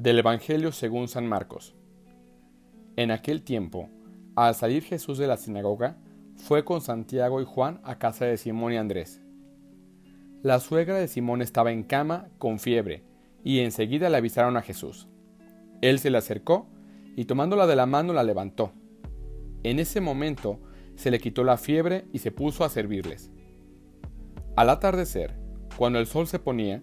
Del Evangelio según San Marcos. En aquel tiempo, al salir Jesús de la sinagoga, fue con Santiago y Juan a casa de Simón y Andrés. La suegra de Simón estaba en cama con fiebre, y enseguida le avisaron a Jesús. Él se le acercó y tomándola de la mano la levantó. En ese momento se le quitó la fiebre y se puso a servirles. Al atardecer, cuando el sol se ponía,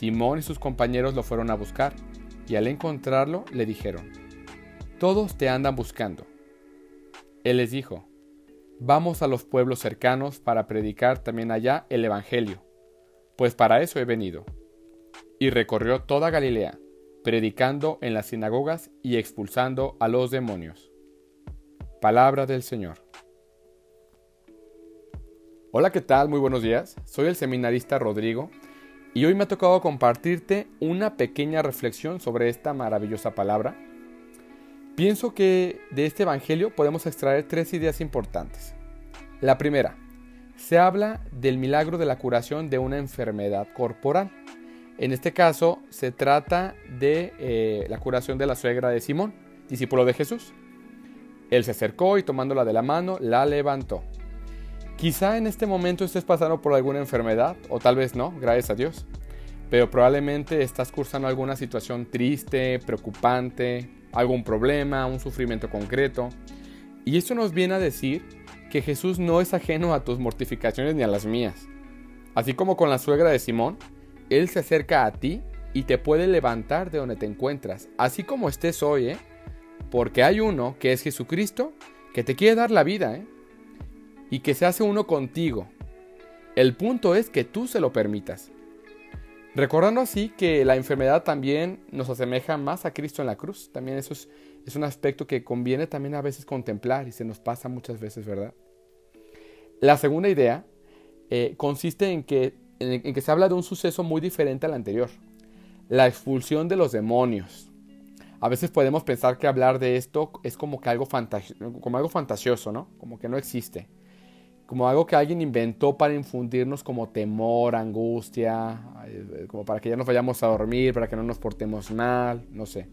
Simón y sus compañeros lo fueron a buscar, y al encontrarlo le dijeron, Todos te andan buscando. Él les dijo, Vamos a los pueblos cercanos para predicar también allá el Evangelio, pues para eso he venido. Y recorrió toda Galilea, predicando en las sinagogas y expulsando a los demonios. Palabra del Señor. Hola, ¿qué tal? Muy buenos días. Soy el seminarista Rodrigo y hoy me ha tocado compartirte una pequeña reflexión sobre esta maravillosa palabra. Pienso que de este Evangelio podemos extraer tres ideas importantes. La primera, se habla del milagro de la curación de una enfermedad corporal. En este caso se trata de eh, la curación de la suegra de Simón, discípulo de Jesús. Él se acercó y tomándola de la mano, la levantó. Quizá en este momento estés pasando por alguna enfermedad, o tal vez no, gracias a Dios. Pero probablemente estás cursando alguna situación triste, preocupante, algún problema, un sufrimiento concreto. Y eso nos viene a decir que Jesús no es ajeno a tus mortificaciones ni a las mías. Así como con la suegra de Simón, Él se acerca a ti y te puede levantar de donde te encuentras, así como estés hoy, ¿eh? Porque hay uno que es Jesucristo que te quiere dar la vida, ¿eh? Y que se hace uno contigo. El punto es que tú se lo permitas. Recordando así que la enfermedad también nos asemeja más a Cristo en la cruz. También eso es, un aspecto que conviene también a veces contemplar y se nos pasa muchas veces, ¿verdad? La segunda idea eh, consiste en que, en, que se habla de un suceso muy diferente al anterior. La expulsión de los demonios. A veces podemos pensar que hablar de esto es como que algo, como algo fantasioso, ¿no? Como que no existe como algo que alguien inventó para infundirnos como temor, angustia, eh, como para que ya nos vayamos a dormir, para que no nos portemos mal, no sé.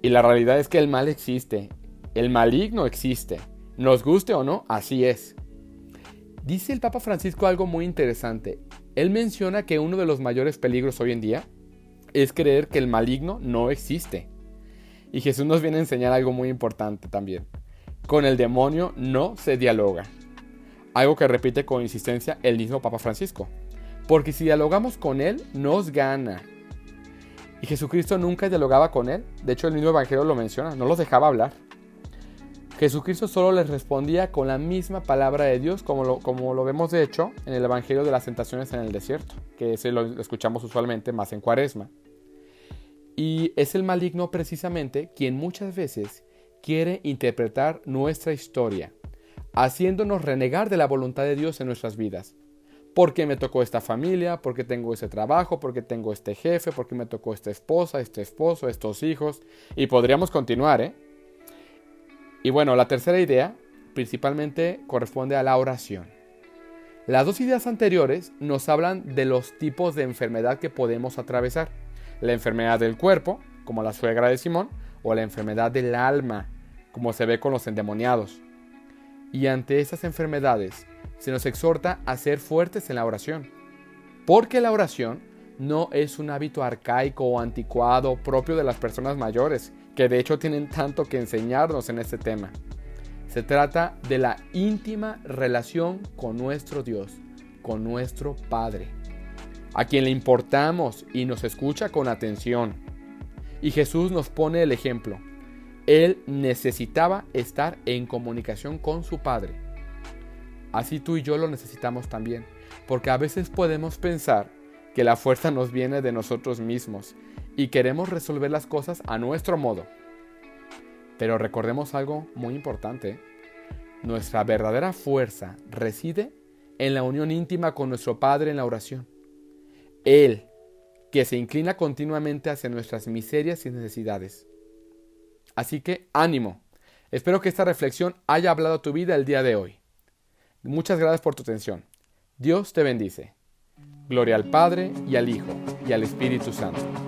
Y la realidad es que el mal existe, el maligno existe, nos guste o no, así es. Dice el Papa Francisco algo muy interesante. Él menciona que uno de los mayores peligros hoy en día es creer que el maligno no existe. Y Jesús nos viene a enseñar algo muy importante también. Con el demonio no se dialoga algo que repite con insistencia el mismo Papa Francisco. Porque si dialogamos con Él, nos gana. Y Jesucristo nunca dialogaba con Él. De hecho, el mismo Evangelio lo menciona, no los dejaba hablar. Jesucristo solo les respondía con la misma palabra de Dios, como lo, como lo vemos de hecho en el Evangelio de las tentaciones en el desierto, que ese lo escuchamos usualmente más en cuaresma. Y es el maligno precisamente quien muchas veces quiere interpretar nuestra historia haciéndonos renegar de la voluntad de Dios en nuestras vidas. Porque me tocó esta familia, porque tengo ese trabajo, porque tengo este jefe, porque me tocó esta esposa, este esposo, estos hijos. Y podríamos continuar, ¿eh? Y bueno, la tercera idea principalmente corresponde a la oración. Las dos ideas anteriores nos hablan de los tipos de enfermedad que podemos atravesar. La enfermedad del cuerpo, como la suegra de Simón, o la enfermedad del alma, como se ve con los endemoniados. Y ante estas enfermedades se nos exhorta a ser fuertes en la oración, porque la oración no es un hábito arcaico o anticuado propio de las personas mayores, que de hecho tienen tanto que enseñarnos en este tema. Se trata de la íntima relación con nuestro Dios, con nuestro Padre, a quien le importamos y nos escucha con atención. Y Jesús nos pone el ejemplo. Él necesitaba estar en comunicación con su Padre. Así tú y yo lo necesitamos también, porque a veces podemos pensar que la fuerza nos viene de nosotros mismos y queremos resolver las cosas a nuestro modo. Pero recordemos algo muy importante. Nuestra verdadera fuerza reside en la unión íntima con nuestro Padre en la oración. Él, que se inclina continuamente hacia nuestras miserias y necesidades. Así que ánimo. Espero que esta reflexión haya hablado a tu vida el día de hoy. Muchas gracias por tu atención. Dios te bendice. Gloria al Padre y al Hijo y al Espíritu Santo